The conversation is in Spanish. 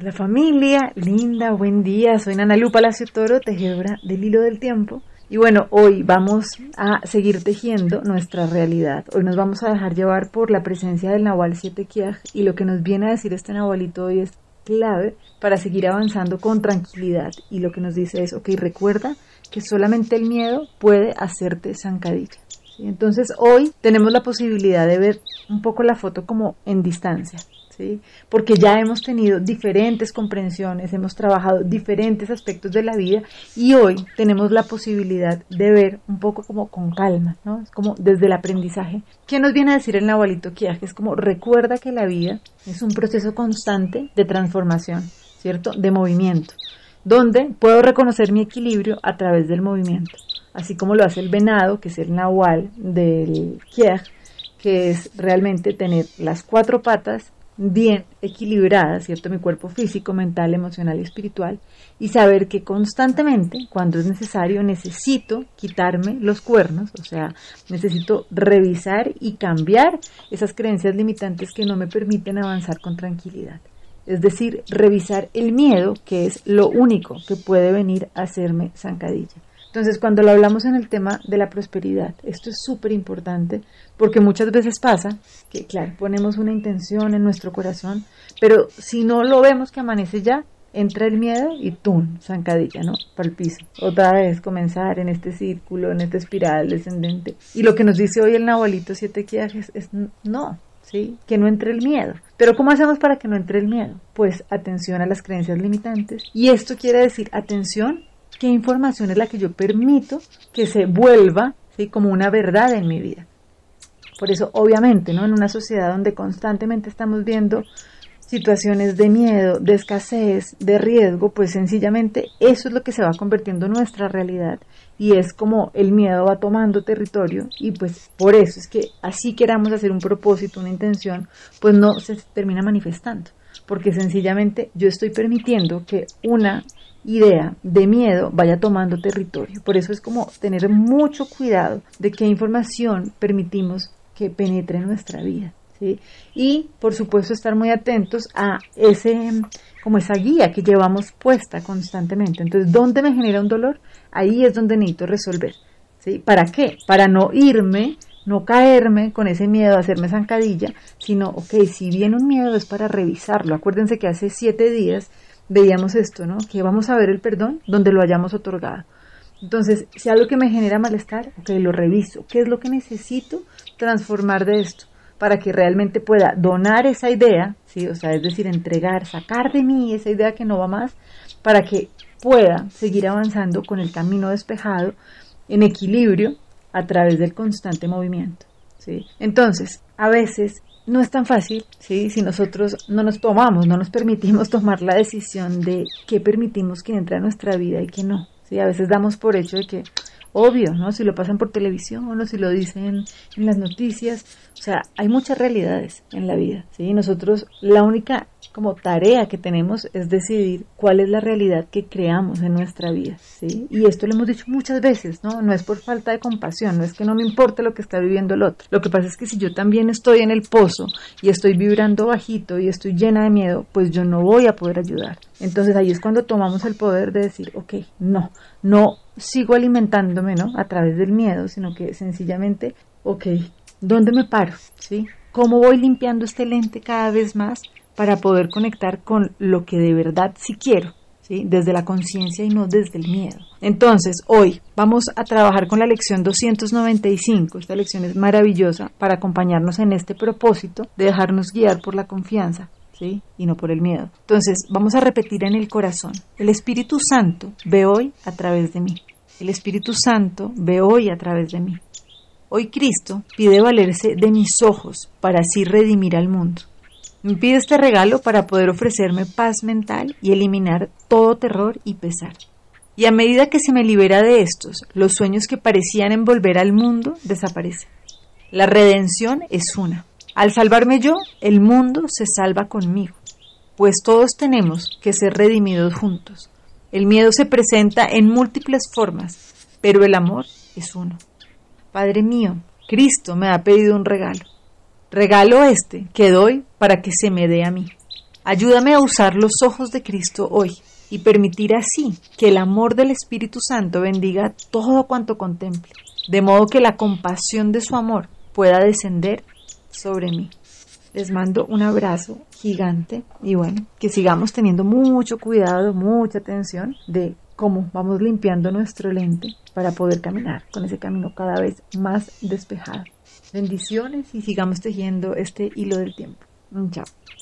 Hola familia, linda, buen día. Soy Nanalu Palacio Toro, tejedora del hilo del tiempo. Y bueno, hoy vamos a seguir tejiendo nuestra realidad. Hoy nos vamos a dejar llevar por la presencia del Nahual 7 Kiaj y lo que nos viene a decir este Nahualito hoy es clave para seguir avanzando con tranquilidad. Y lo que nos dice es, ok, recuerda que solamente el miedo puede hacerte zancadilla. Entonces hoy tenemos la posibilidad de ver un poco la foto como en distancia. Porque ya hemos tenido diferentes comprensiones, hemos trabajado diferentes aspectos de la vida y hoy tenemos la posibilidad de ver un poco como con calma, ¿no? Es como desde el aprendizaje. ¿Qué nos viene a decir el Nahualito Kiaje? Es como recuerda que la vida es un proceso constante de transformación, ¿cierto? De movimiento, donde puedo reconocer mi equilibrio a través del movimiento, así como lo hace el venado, que es el Nahual del Kiaj, que es realmente tener las cuatro patas bien equilibrada, ¿cierto? Mi cuerpo físico, mental, emocional y espiritual, y saber que constantemente, cuando es necesario, necesito quitarme los cuernos, o sea, necesito revisar y cambiar esas creencias limitantes que no me permiten avanzar con tranquilidad. Es decir, revisar el miedo, que es lo único que puede venir a hacerme zancadilla. Entonces, cuando lo hablamos en el tema de la prosperidad, esto es súper importante porque muchas veces pasa que, claro, ponemos una intención en nuestro corazón, pero si no lo vemos que amanece ya, entra el miedo y ¡tum! zancadilla, ¿no? Para el piso. Otra vez comenzar en este círculo, en esta espiral descendente. Y lo que nos dice hoy el Nahualito Siete Quiajes es no, ¿sí? Que no entre el miedo. Pero ¿cómo hacemos para que no entre el miedo? Pues atención a las creencias limitantes. Y esto quiere decir atención qué información es la que yo permito que se vuelva como una verdad en mi vida. Por eso, obviamente, ¿no? en una sociedad donde constantemente estamos viendo situaciones de miedo, de escasez, de riesgo, pues sencillamente eso es lo que se va convirtiendo en nuestra realidad y es como el miedo va tomando territorio y pues por eso es que así queramos hacer un propósito, una intención, pues no se termina manifestando, porque sencillamente yo estoy permitiendo que una idea de miedo vaya tomando territorio. Por eso es como tener mucho cuidado de qué información permitimos que penetre en nuestra vida. ¿sí? Y por supuesto estar muy atentos a ese como esa guía que llevamos puesta constantemente. Entonces, ¿dónde me genera un dolor? Ahí es donde necesito resolver. ¿sí? ¿Para qué? Para no irme, no caerme con ese miedo a hacerme zancadilla, sino, ok, si viene un miedo es para revisarlo. Acuérdense que hace siete días veíamos esto, ¿no? Que vamos a ver el perdón donde lo hayamos otorgado. Entonces, si algo que me genera malestar, ok, lo reviso. ¿Qué es lo que necesito transformar de esto? Para que realmente pueda donar esa idea, ¿sí? O sea, es decir, entregar, sacar de mí esa idea que no va más, para que pueda seguir avanzando con el camino despejado, en equilibrio, a través del constante movimiento. ¿sí? Entonces, a veces no es tan fácil, ¿sí? Si nosotros no nos tomamos, no nos permitimos tomar la decisión de qué permitimos que entre a nuestra vida y qué no. ¿sí? A veces damos por hecho de que, obvio, ¿no? Si lo pasan por televisión o si lo dicen en las noticias, o sea, hay muchas realidades en la vida, ¿sí? Nosotros, la única como tarea que tenemos es decidir cuál es la realidad que creamos en nuestra vida, ¿sí? Y esto lo hemos dicho muchas veces, ¿no? No es por falta de compasión, no es que no me importe lo que está viviendo el otro. Lo que pasa es que si yo también estoy en el pozo y estoy vibrando bajito y estoy llena de miedo, pues yo no voy a poder ayudar. Entonces ahí es cuando tomamos el poder de decir, ok, no, no sigo alimentándome, ¿no? A través del miedo, sino que sencillamente, ok, ¿dónde me paro? ¿Cómo voy limpiando este lente cada vez más para poder conectar con lo que de verdad sí quiero, desde la conciencia y no desde el miedo. Entonces, hoy vamos a trabajar con la lección 295. Esta lección es maravillosa para acompañarnos en este propósito de dejarnos guiar por la confianza. Y no por el miedo. Entonces, vamos a repetir en el corazón. El Espíritu Santo ve hoy a través de mí. El Espíritu Santo ve hoy a través de mí. Hoy Cristo pide valerse de mis ojos para así redimir al mundo. Me pide este regalo para poder ofrecerme paz mental y eliminar todo terror y pesar. Y a medida que se me libera de estos, los sueños que parecían envolver al mundo desaparecen. La redención es una. Al salvarme yo, el mundo se salva conmigo, pues todos tenemos que ser redimidos juntos. El miedo se presenta en múltiples formas, pero el amor es uno. Padre mío, Cristo me ha pedido un regalo. Regalo este que doy para que se me dé a mí. Ayúdame a usar los ojos de Cristo hoy y permitir así que el amor del Espíritu Santo bendiga todo cuanto contemple, de modo que la compasión de su amor pueda descender sobre mí. Les mando un abrazo gigante y bueno, que sigamos teniendo mucho cuidado, mucha atención de cómo vamos limpiando nuestro lente para poder caminar con ese camino cada vez más despejado. Bendiciones y sigamos tejiendo este hilo del tiempo. Chao.